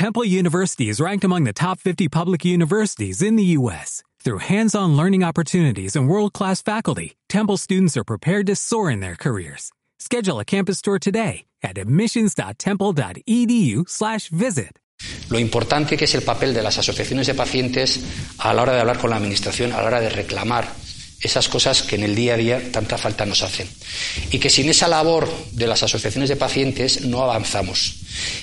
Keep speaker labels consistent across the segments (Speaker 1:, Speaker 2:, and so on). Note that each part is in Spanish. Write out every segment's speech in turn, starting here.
Speaker 1: Temple University is ranked among the top 50 public universities in the U.S. Through hands-on learning opportunities and world-class faculty, Temple students are prepared to soar in their careers. Schedule a campus tour today at admissions.temple.edu/visit.
Speaker 2: Lo importante que es el papel de las asociaciones de pacientes a la hora de hablar con la administración, a la hora de reclamar esas cosas que en el día a día tanta falta nos hacen. Y que sin esa labor de las asociaciones de pacientes no avanzamos.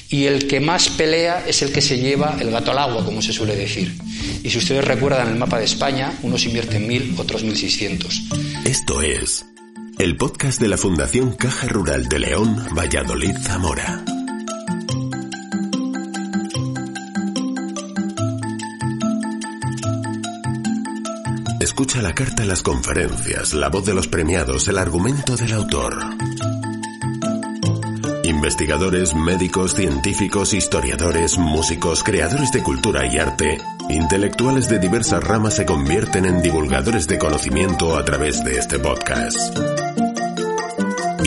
Speaker 2: Y el que más pelea es el que se lleva el gato al agua, como se suele decir. Y si ustedes recuerdan el mapa de España, unos invierten mil, otros mil seiscientos.
Speaker 3: Esto es el podcast de la Fundación Caja Rural de León, Valladolid, Zamora. Escucha la carta, las conferencias, la voz de los premiados, el argumento del autor. Investigadores, médicos, científicos, historiadores, músicos, creadores de cultura y arte, intelectuales de diversas ramas se convierten en divulgadores de conocimiento a través de este podcast.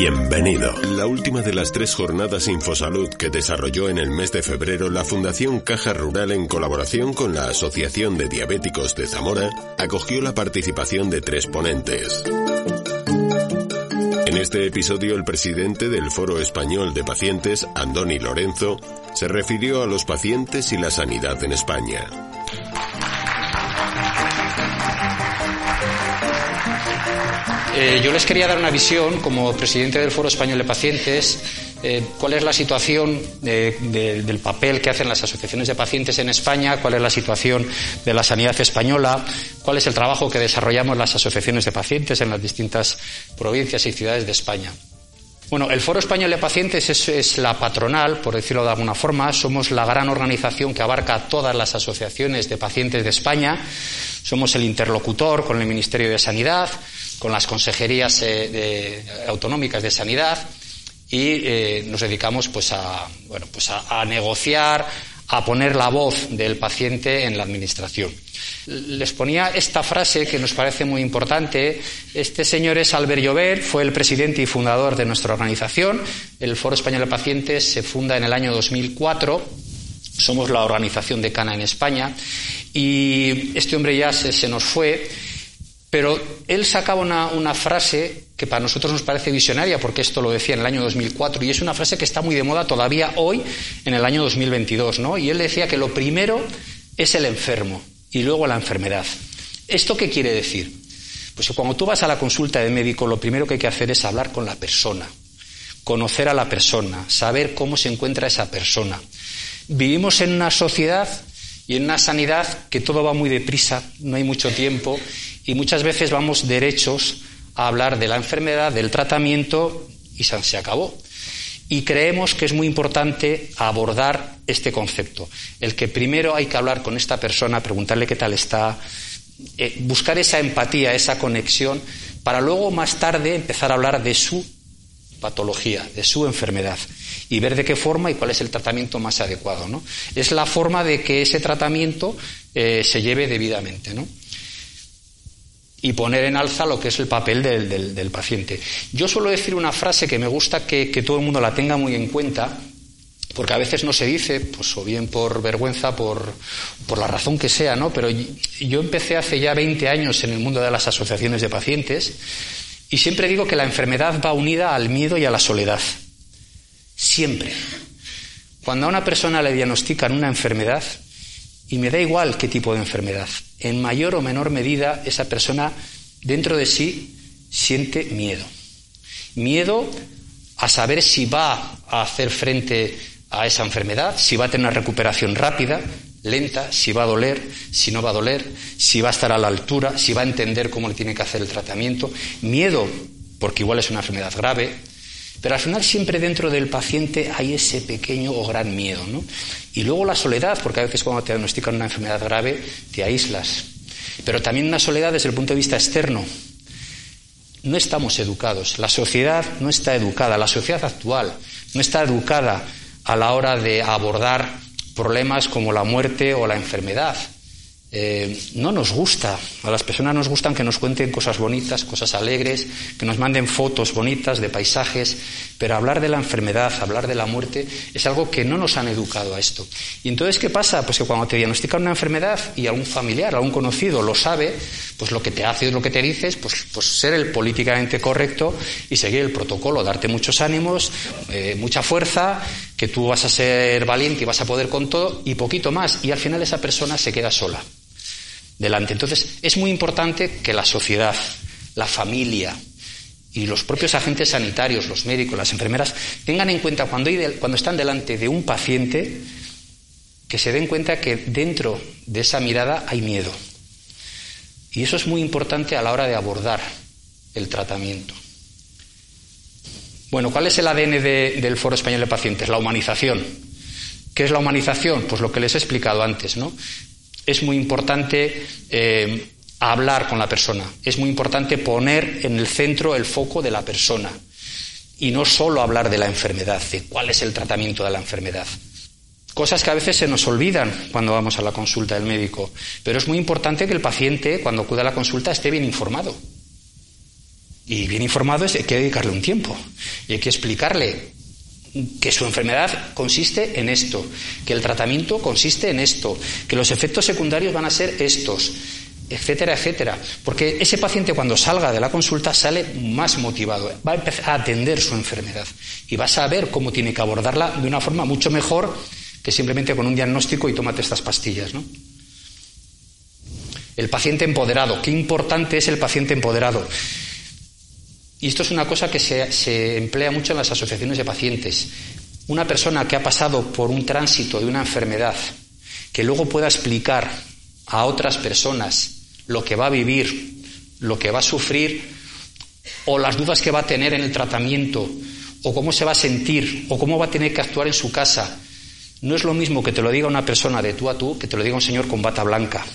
Speaker 3: Bienvenido. La última de las tres jornadas Infosalud que desarrolló en el mes de febrero la Fundación Caja Rural en colaboración con la Asociación de Diabéticos de Zamora acogió la participación de tres ponentes. En este episodio el presidente del Foro Español de Pacientes, Andoni Lorenzo, se refirió a los pacientes y la sanidad en España.
Speaker 2: Eh, yo les quería dar una visión como presidente del Foro Español de Pacientes, eh, cuál es la situación de- del papel que hacen las asociaciones de pacientes en España, cuál es la situación de la sanidad española, cuál es el trabajo que desarrollamos las asociaciones de pacientes en las distintas provincias y ciudades de España. Bueno, el Foro Español de Pacientes es, la patronal, por decirlo de alguna forma. Somos la gran organización que abarca todas las asociaciones de pacientes de España. Somos el interlocutor con el Ministerio de Sanidad, con las consejerías eh, autonómicas de sanidad y eh, nos dedicamos pues a, bueno, pues a, negociar, a poner la voz del paciente en la administración. Les ponía esta frase que nos parece muy importante. Este señor es Albert Llobet, fue el presidente y fundador de nuestra organización. El Foro Español de Pacientes se funda en el año 2004. Somos la organización de Cana en España. Y este hombre ya se nos fue. Pero él sacaba una, frase que para nosotros nos parece visionaria, porque esto lo decía en el año 2004, y es una frase que está muy de moda todavía hoy, en el año 2022. ¿no? Y él decía que lo primero es el enfermo y luego la enfermedad. ¿Esto qué quiere decir? Pues cuando tú vas a la consulta de médico, lo primero que hay que hacer es hablar con la persona, conocer a la persona, saber cómo se encuentra esa persona. Vivimos en una sociedad y en una sanidad que todo va muy deprisa, no hay mucho tiempo y muchas veces vamos derechos a hablar de la enfermedad, del tratamiento y se acabó. Y creemos que es muy importante abordar este concepto, el que primero hay que hablar con esta persona, preguntarle qué tal está, eh, buscar esa empatía, esa conexión, para luego más tarde empezar a hablar de su patología, de su enfermedad y ver de qué forma y cuál es el tratamiento más adecuado. ¿no? Es la forma de que ese tratamiento eh, se lleve debidamente. ¿no? Y poner en alza lo que es el papel del, del- paciente. Yo suelo decir una frase que me gusta que, que todo el mundo la tenga muy en cuenta, porque a veces no se dice, pues o bien por vergüenza, por, por la razón que sea, ¿no? Pero yo empecé hace ya 20 años en el mundo de las asociaciones de pacientes y siempre digo que la enfermedad va unida al miedo y a la soledad. Siempre. Cuando a una persona le diagnostican una enfermedad, y me da igual qué tipo de enfermedad, en mayor o menor medida esa persona dentro de sí siente miedo. Miedo a saber si va a hacer frente a esa enfermedad, si va a tener una recuperación rápida, lenta, si va a doler, si no va a doler, si va a estar a la altura, si va a entender cómo le tiene que hacer el tratamiento. Miedo, porque igual es una enfermedad grave, pero al final siempre dentro del paciente hay ese pequeño o gran miedo, ¿no? Y luego la soledad, porque a veces cuando te diagnostican una enfermedad grave te aíslas. Pero también una soledad desde el punto de vista externo. No estamos educados, la sociedad no está educada, la sociedad actual no está educada a la hora de abordar problemas como la muerte o la enfermedad. Eh, no nos gusta. A las personas nos gustan que nos cuenten cosas bonitas, cosas alegres, que nos manden fotos bonitas de paisajes, pero hablar de la enfermedad, hablar de la muerte, es algo que no nos han educado a esto. Y entonces, ¿qué pasa? Pues que cuando te diagnostican una enfermedad y algún familiar, algún conocido lo sabe, pues lo que te hace es lo que te dices, pues, pues ser el políticamente correcto y seguir el protocolo, darte muchos ánimos, eh, mucha fuerza, que tú vas a ser valiente y vas a poder con todo y poquito más. Y al final esa persona se queda sola delante. Entonces, es muy importante que la sociedad, la familia y los propios agentes sanitarios, los médicos, las enfermeras, tengan en cuenta cuando, están delante de un paciente, que se den cuenta que dentro de esa mirada hay miedo. Y eso es muy importante a la hora de abordar el tratamiento. Bueno, ¿cuál es el ADN del Foro Español de Pacientes? La humanización. ¿Qué es la humanización? Pues lo que les he explicado antes, ¿no? Es muy importante eh, hablar con la persona, es muy importante poner en el centro el foco de la persona y no solo hablar de la enfermedad, de cuál es el tratamiento de la enfermedad. Cosas que a veces se nos olvidan cuando vamos a la consulta del médico, pero es muy importante que el paciente, cuando acude a la consulta, esté bien informado. Y bien informado es que hay que dedicarle un tiempo y hay que explicarle que su enfermedad consiste en esto, que el tratamiento consiste en esto, que los efectos secundarios van a ser estos, etcétera, etcétera. Porque ese paciente cuando salga de la consulta sale más motivado, va a empezar a atender su enfermedad y va a saber cómo tiene que abordarla de una forma mucho mejor que simplemente con un diagnóstico y tómate estas pastillas, ¿no? El paciente empoderado, qué importante es el paciente empoderado. Y esto es una cosa que se, emplea mucho en las asociaciones de pacientes. Una persona que ha pasado por un tránsito de una enfermedad, que luego pueda explicar a otras personas lo que va a vivir, lo que va a sufrir, o las dudas que va a tener en el tratamiento, o cómo se va a sentir, o cómo va a tener que actuar en su casa. No es lo mismo que te lo diga una persona de tú a tú que te lo diga un señor con bata blanca.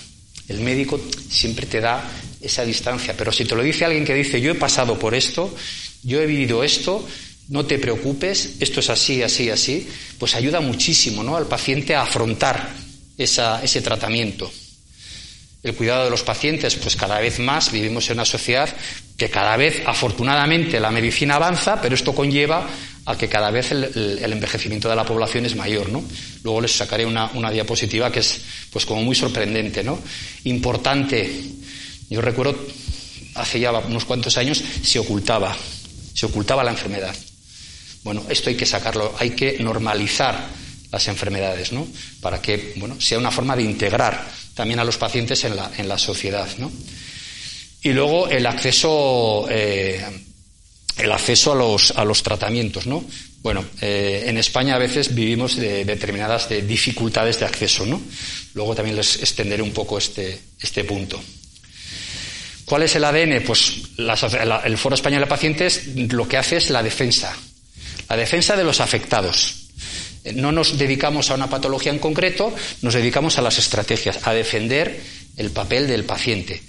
Speaker 2: El médico siempre te da esa distancia. Pero si te lo dice alguien que dice, yo he pasado por esto, yo he vivido esto, no te preocupes, esto es así, así, así, pues ayuda muchísimo ¿no? al paciente a afrontar ese tratamiento. El cuidado de los pacientes, pues cada vez más vivimos en una sociedad que cada vez, afortunadamente, la medicina avanza, pero esto conlleva a que cada vez el, envejecimiento de la población es mayor, ¿no? Luego les sacaré una, una, diapositiva que es, pues como muy sorprendente, ¿no? Importante yo recuerdo, hace ya unos cuantos años, se ocultaba, se ocultaba la enfermedad. Bueno, esto hay que sacarlo, hay que normalizar las enfermedades, ¿no? Para que, bueno, sea una forma de integrar también a los pacientes en la, en la sociedad, ¿no? Y luego el acceso, eh, el acceso a los, a los tratamientos, ¿no? Bueno, eh, en España a veces vivimos de determinadas dificultades de acceso, ¿no? Luego también les extenderé un poco este, este punto. ¿Cuál es el ADN? Pues el Foro Español de Pacientes lo que hace es la defensa, la defensa de los afectados. No nos dedicamos a una patología en concreto, nos dedicamos a las estrategias, a defender el papel del paciente,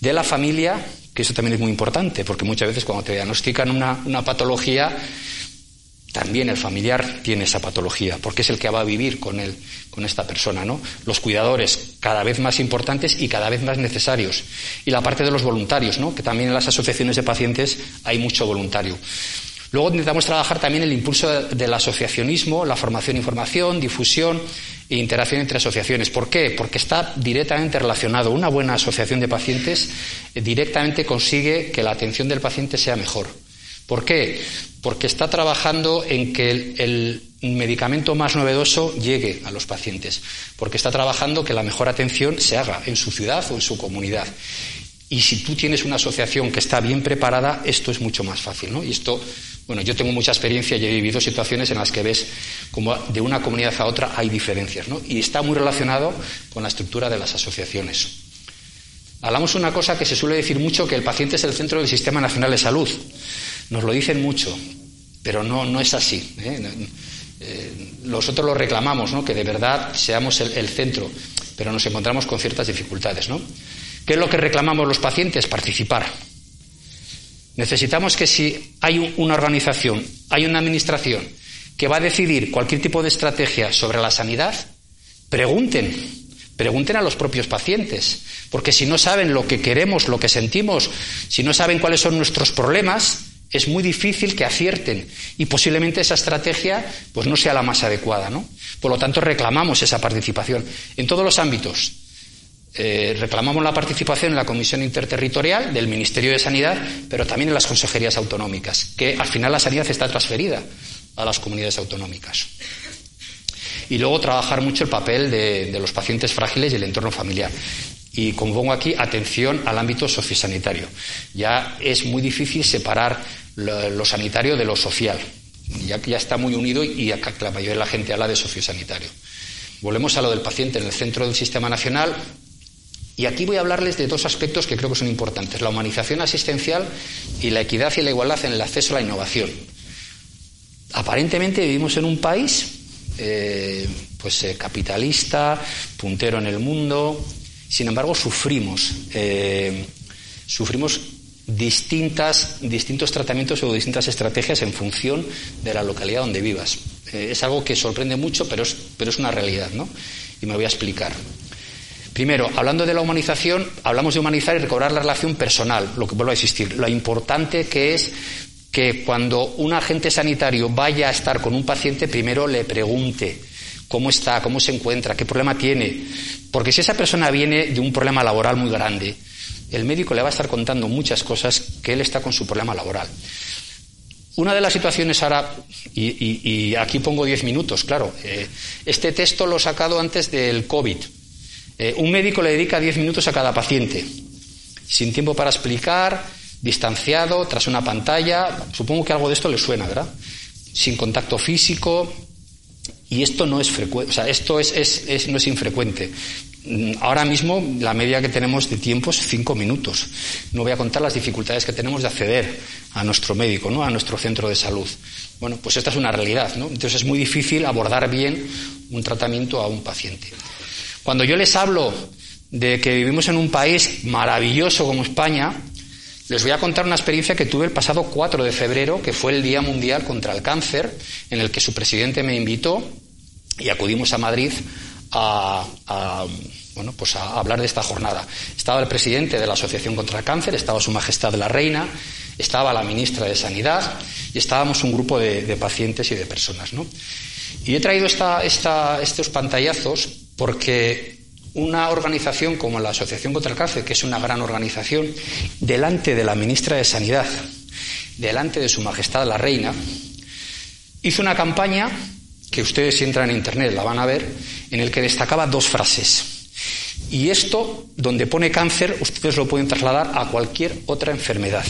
Speaker 2: de la familia, que eso también es muy importante, porque muchas veces cuando te diagnostican una, una patología, también el familiar tiene esa patología, porque es el que va a vivir con él, con esta persona, ¿no? Los cuidadores cada vez más importantes y cada vez más necesarios. Y la parte de los voluntarios, ¿no? Que también en las asociaciones de pacientes hay mucho voluntario. Luego intentamos trabajar también el impulso del asociacionismo, la formación, información, difusión e interacción entre asociaciones. ¿Por qué? Porque está directamente relacionado. Una buena asociación de pacientes eh, directamente consigue que la atención del paciente sea mejor. ¿Por qué? porque está trabajando en que el, medicamento más novedoso llegue a los pacientes, porque está trabajando que la mejor atención se haga en su ciudad o en su comunidad. Y si tú tienes una asociación que está bien preparada, esto es mucho más fácil, ¿no? Y esto, bueno, yo tengo mucha experiencia y he vivido situaciones en las que ves como de una comunidad a otra hay diferencias, ¿no? Y está muy relacionado con la estructura de las asociaciones. Hablamos una cosa que se suele decir mucho, que el paciente es el centro del Sistema Nacional de Salud. Nos lo dicen mucho, pero no, no es así. ¿eh? Eh, nosotros lo reclamamos, ¿no? que de verdad seamos el, centro, pero nos encontramos con ciertas dificultades. ¿no? ¿Qué es lo que reclamamos los pacientes? Participar. Necesitamos que si hay una organización, hay una administración que va a decidir cualquier tipo de estrategia sobre la sanidad, pregunten, Pregunten a los propios pacientes, porque si no saben lo que queremos, lo que sentimos, si no saben cuáles son nuestros problemas, es muy difícil que acierten y posiblemente esa estrategia pues no sea la más adecuada, ¿no? Por lo tanto, reclamamos esa participación en todos los ámbitos. Eh, reclamamos la participación en la Comisión Interterritorial del Ministerio de Sanidad, pero también en las consejerías autonómicas, que al final la sanidad está transferida a las comunidades autonómicas. Y luego trabajar mucho el papel de, de los pacientes frágiles y el entorno familiar. Y como pongo aquí, atención al ámbito sociosanitario. Ya es muy difícil separar lo, sanitario de lo social. Ya, ya está muy unido y acá la mayoría de la gente habla de sociosanitario. Volvemos a lo del paciente en el centro del sistema nacional. Y aquí voy a hablarles de dos aspectos que creo que son importantes, la humanización asistencial y la equidad y la igualdad en el acceso a la innovación. Aparentemente vivimos en un país eh, pues eh, capitalista, puntero en el mundo, sin embargo, sufrimos, eh, sufrimos distintas, distintos tratamientos o distintas estrategias en función de la localidad donde vivas. Eh, es algo que sorprende mucho, pero es, pero es una realidad, ¿no? Y me voy a explicar. Primero, hablando de la humanización, hablamos de humanizar y recobrar la relación personal, lo que vuelve a existir. Lo importante que es que cuando un agente sanitario vaya a estar con un paciente, primero le pregunte cómo está, cómo se encuentra, qué problema tiene. Porque si esa persona viene de un problema laboral muy grande, el médico le va a estar contando muchas cosas que él está con su problema laboral. Una de las situaciones ahora, y, aquí pongo diez minutos, claro, eh, este texto lo he sacado antes del COVID. Eh, un médico le dedica diez minutos a cada paciente, sin tiempo para explicar, distanciado, tras una pantalla. Supongo que algo de esto le suena, ¿verdad? Sin contacto físico, y esto no es frecuente, o sea, esto es, es, no es infrecuente. Mm, ahora mismo la media que tenemos de tiempo es cinco minutos. No voy a contar las dificultades que tenemos de acceder a nuestro médico, ¿no? a nuestro centro de salud. Bueno, pues esta es una realidad, ¿no? Entonces es muy difícil abordar bien un tratamiento a un paciente. Cuando yo les hablo de que vivimos en un país maravilloso como España, les voy a contar una experiencia que tuve el pasado 4 de febrero, que fue el Día Mundial contra el Cáncer, en el que su presidente me invitó y acudimos a Madrid a, bueno, pues a hablar de esta jornada. Estaba el presidente de la Asociación contra el Cáncer, estaba Su Majestad la Reina, estaba la ministra de Sanidad y estábamos un grupo de, pacientes y de personas. ¿no? Y he traído esta, estos pantallazos porque una organización como la Asociación contra el Cáncer, que es una gran organización, delante de la ministra de Sanidad, delante de Su Majestad la Reina, hizo una campaña que ustedes si entran en Internet la van a ver, en el que destacaba dos frases. Y esto, donde pone cáncer, ustedes lo pueden trasladar a cualquier otra enfermedad.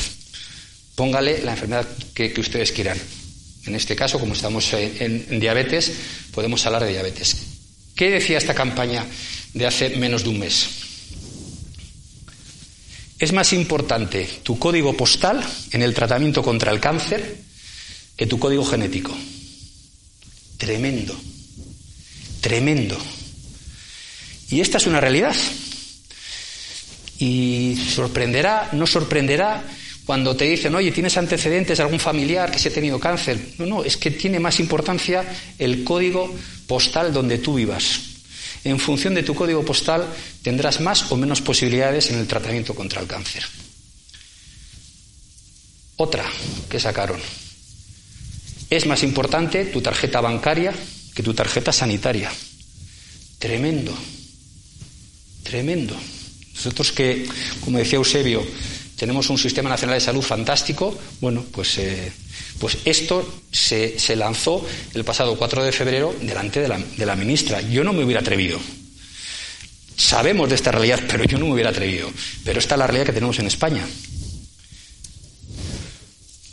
Speaker 2: Póngale la enfermedad que, ustedes quieran. En este caso, como estamos en diabetes, podemos hablar de diabetes. ¿Qué decía esta campaña de hace menos de un mes? Es más importante tu código postal en el tratamiento contra el cáncer que tu código genético. Tremendo, tremendo. Y esta es una realidad. Y sorprenderá, no sorprenderá cuando te dicen, oye, ¿tienes antecedentes de algún familiar que se ha tenido cáncer? No, no, es que tiene más importancia el código postal donde tú vivas. En función de tu código postal tendrás más o menos posibilidades en el tratamiento contra el cáncer. Otra que sacaron. Es más importante tu tarjeta bancaria que tu tarjeta sanitaria. Tremendo. Tremendo. Nosotros que, como decía Eusebio, tenemos un sistema nacional de salud fantástico, bueno, pues eh, pues esto se, lanzó el pasado 4 de febrero delante de la, de la ministra. Yo no me hubiera atrevido. Sabemos de esta realidad, pero yo no me hubiera atrevido. Pero esta es la realidad que tenemos en España.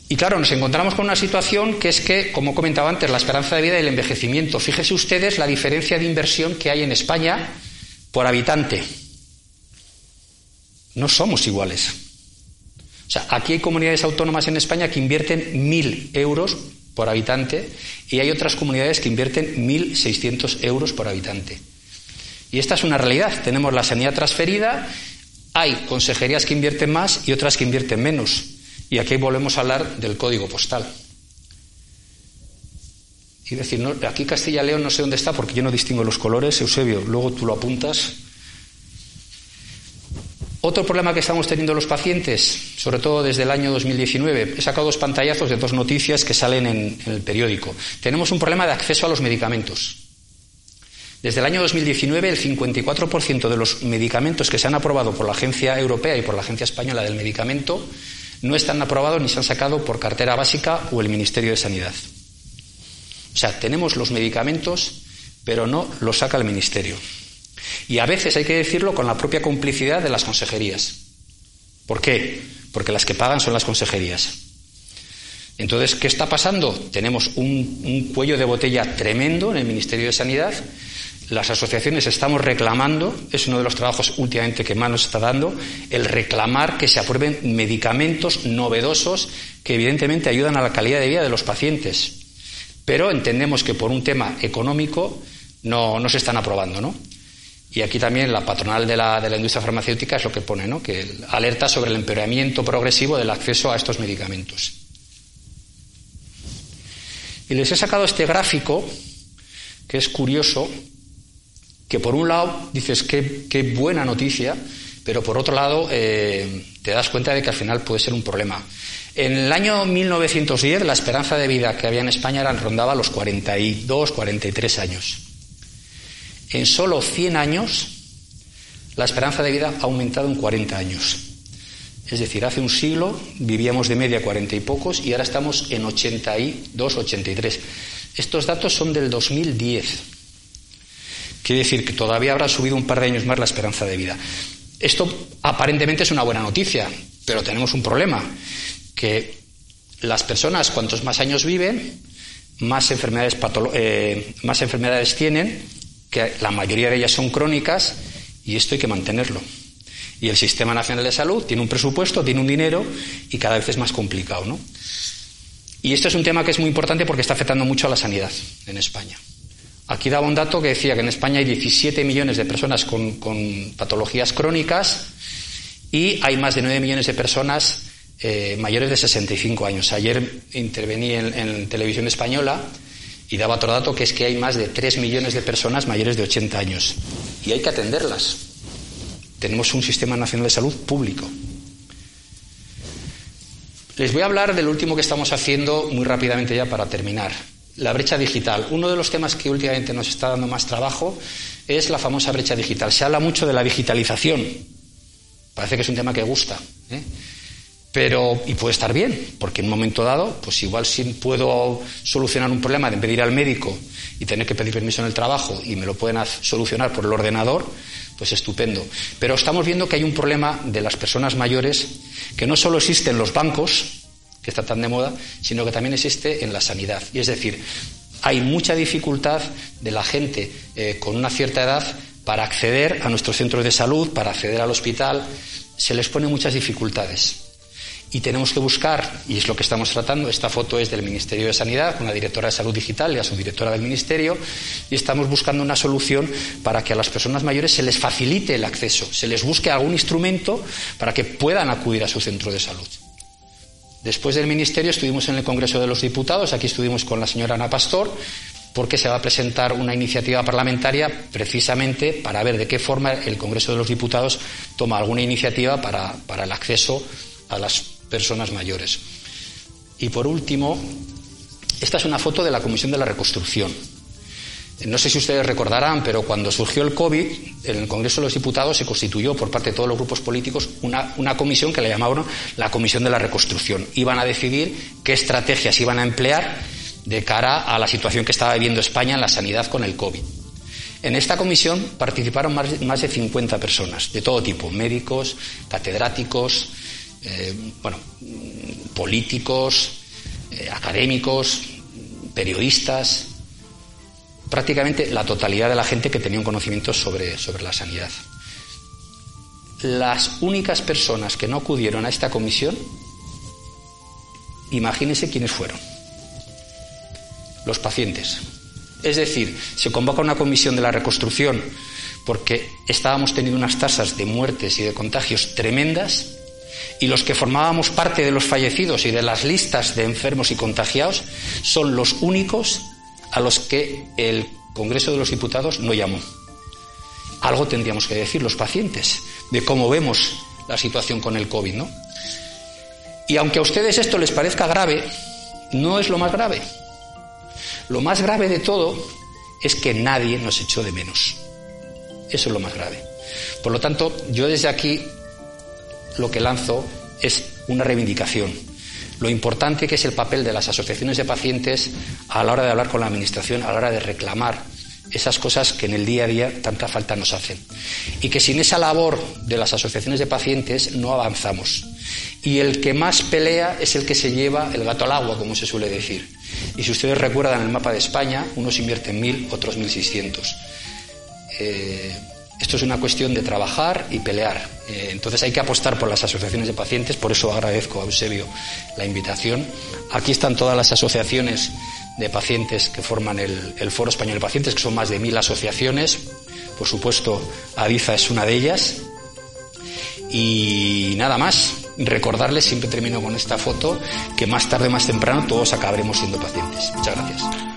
Speaker 2: Y claro, nos encontramos con una situación que es que, como comentaba antes, la esperanza de vida y el envejecimiento. Fíjense ustedes la diferencia de inversión que hay en España por habitante. No somos iguales. Sea, aquí hay comunidades autónomas en España que invierten mil euros por habitante y hay otras comunidades que invierten 1.600 euros por habitante. Y esta es una realidad. Tenemos la sanidad transferida, hay consejerías que invierten más y otras que invierten menos. Y aquí volvemos a hablar del código postal. Y decir, aquí Castilla León no sé dónde está porque yo no distingo los colores, Eusebio, luego tú lo apuntas Otro problema que estamos teniendo los pacientes, sobre todo desde el año 2019, he sacado dos pantallazos de dos noticias que salen en, el periódico. Tenemos un problema de acceso a los medicamentos. Desde el año 2019, el 54% de los medicamentos que se han aprobado por la Agencia Europea y por la Agencia Española del Medicamento no están aprobados ni se han sacado por cartera básica o el Ministerio de Sanidad. O sea, tenemos los medicamentos, pero no los saca el Ministerio. Y a veces hay que decirlo con la propia complicidad de las consejerías. ¿Por qué? Porque las que pagan son las consejerías. Entonces, ¿qué está pasando? Tenemos un, cuello de botella tremendo en el Ministerio de Sanidad. Las asociaciones estamos reclamando, es uno de los trabajos últimamente que más nos está dando, el reclamar que se aprueben medicamentos novedosos que evidentemente ayudan a la calidad de vida de los pacientes. Pero entendemos que por un tema económico no, no se están aprobando, ¿no? Y aquí también la patronal de la, de la industria farmacéutica es lo que pone, ¿no? que alerta sobre el empeoramiento progresivo del acceso a estos medicamentos. Y les he sacado este gráfico, que es curioso, que por un lado dices qué, qué buena noticia, pero por otro lado eh, te das cuenta de que al final puede ser un problema. En el año 1910 la esperanza de vida que había en España rondaba los 42, 43 años. En solo 100 años, la esperanza de vida ha aumentado en 40 años. Es decir, hace un siglo vivíamos de media 40 y pocos y ahora estamos en 82, 83. Estos datos son del 2010. Quiere decir que todavía habrá subido un par de años más la esperanza de vida. Esto aparentemente es una buena noticia, pero tenemos un problema, que las personas cuantos más años viven, más enfermedades, eh, más enfermedades tienen que la mayoría de ellas son crónicas y esto hay que mantenerlo. Y el Sistema Nacional de Salud tiene un presupuesto, tiene un dinero y cada vez es más complicado, ¿no? Y esto es un tema que es muy importante porque está afectando mucho a la sanidad en España. Aquí daba un dato que decía que en España hay 17 millones de personas con, patologías crónicas y hay más de 9 millones de personas eh, mayores de 65 años. Ayer intervení en televisión española y daba otro dato que es que hay más de 3 millones de personas mayores de 80 años. Y hay que atenderlas. Tenemos un sistema nacional de salud público. Les voy a hablar del último que estamos haciendo muy rápidamente ya para terminar. La brecha digital. Uno de los temas que últimamente nos está dando más trabajo es la famosa brecha digital. Se habla mucho de la digitalización. Parece que es un tema que gusta. ¿eh? Pero, y puede estar bien, porque en un momento dado, pues igual si puedo solucionar un problema de pedir al médico y tener que pedir permiso en el trabajo y me lo pueden solucionar por el ordenador, pues estupendo. Pero estamos viendo que hay un problema de las personas mayores que no solo existe en los bancos, que está tan de moda, sino que también existe en la sanidad. Y es decir, hay mucha dificultad de la gente eh, con una cierta edad para acceder a nuestros centros de salud, para acceder al hospital, se les pone muchas dificultades y tenemos que buscar, y es lo que estamos tratando, esta foto es del Ministerio de Sanidad, con la directora de Salud Digital y la subdirectora del Ministerio, y estamos buscando una solución para que a las personas mayores se les facilite el acceso, se les busque algún instrumento para que puedan acudir a su centro de salud. Después del Ministerio estuvimos en el Congreso de los Diputados, aquí estuvimos con la señora Ana Pastor, porque se va a presentar una iniciativa parlamentaria precisamente para ver de qué forma el Congreso de los Diputados toma alguna iniciativa para, para el acceso a las personas mayores. Y por último, esta es una foto de la Comisión de la Reconstrucción. No sé si ustedes recordarán, pero cuando surgió el COVID, en el Congreso de los Diputados se constituyó por parte de todos los grupos políticos una, una, comisión que le llamaban la Comisión de la Reconstrucción. Iban a decidir qué estrategias iban a emplear de cara a la situación que estaba viviendo España en la sanidad con el COVID. En esta comisión participaron más de 50 personas, de todo tipo, médicos, catedráticos, eh, bueno, políticos, eh, académicos, periodistas, prácticamente la totalidad de la gente que tenía un conocimiento sobre, sobre la sanidad. Las únicas personas que no acudieron a esta comisión, imagínense quiénes fueron. Los pacientes. Es decir, se convoca una comisión de la reconstrucción porque estábamos teniendo unas tasas de muertes y de contagios tremendas y los que formábamos parte de los fallecidos y de las listas de enfermos y contagiados son los únicos a los que el Congreso de los Diputados no llamó. Algo tendríamos que decir los pacientes de cómo vemos la situación con el COVID, ¿no? Y aunque a ustedes esto les parezca grave, no es lo más grave. Lo más grave de todo es que nadie nos echó de menos. Eso es lo más grave. Por lo tanto, yo desde aquí lo que lanzo es una reivindicación. Lo importante que es el papel de las asociaciones de pacientes a la hora de hablar con la Administración, a la hora de reclamar esas cosas que en el día a día tanta falta nos hacen. Y que sin esa labor de las asociaciones de pacientes no avanzamos. Y el que más pelea es el que se lleva el gato al agua, como se suele decir. Y si ustedes recuerdan el mapa de España, unos invierten mil, otros mil seiscientos. Eh, esto es una cuestión de trabajar y pelear. Eh, entonces hay que apostar por las asociaciones de pacientes, por eso agradezco a Eusebio la invitación. Aquí están todas las asociaciones de pacientes que forman el, Foro Español de Pacientes, que son más de mil asociaciones. Por supuesto, Adiza es una de ellas. Y nada más, recordarles, siempre termino con esta foto, que más tarde más temprano todos acabaremos siendo pacientes. Muchas gracias.